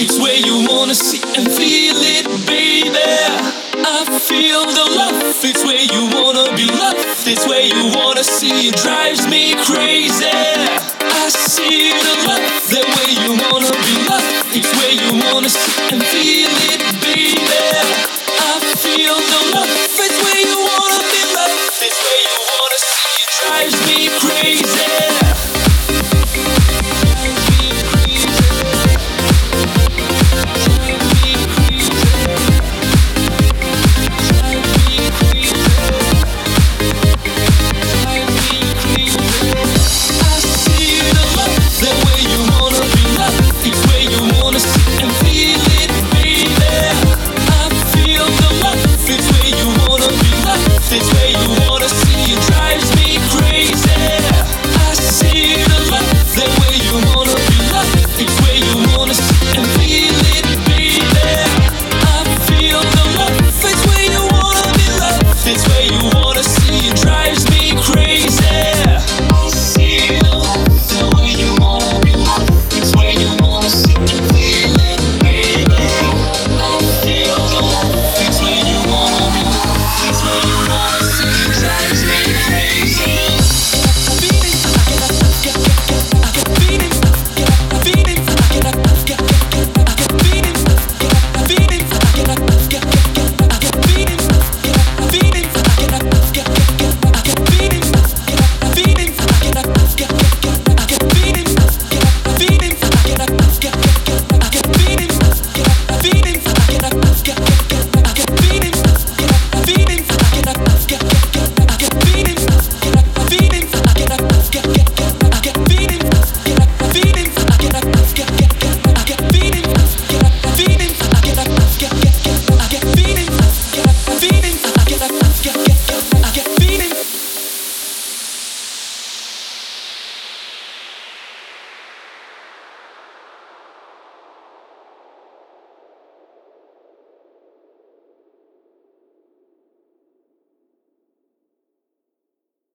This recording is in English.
It's where you wanna see and feel it, baby. I feel the love. It's where you wanna be loved. It's where you wanna see. It drives me crazy. I see the love the way.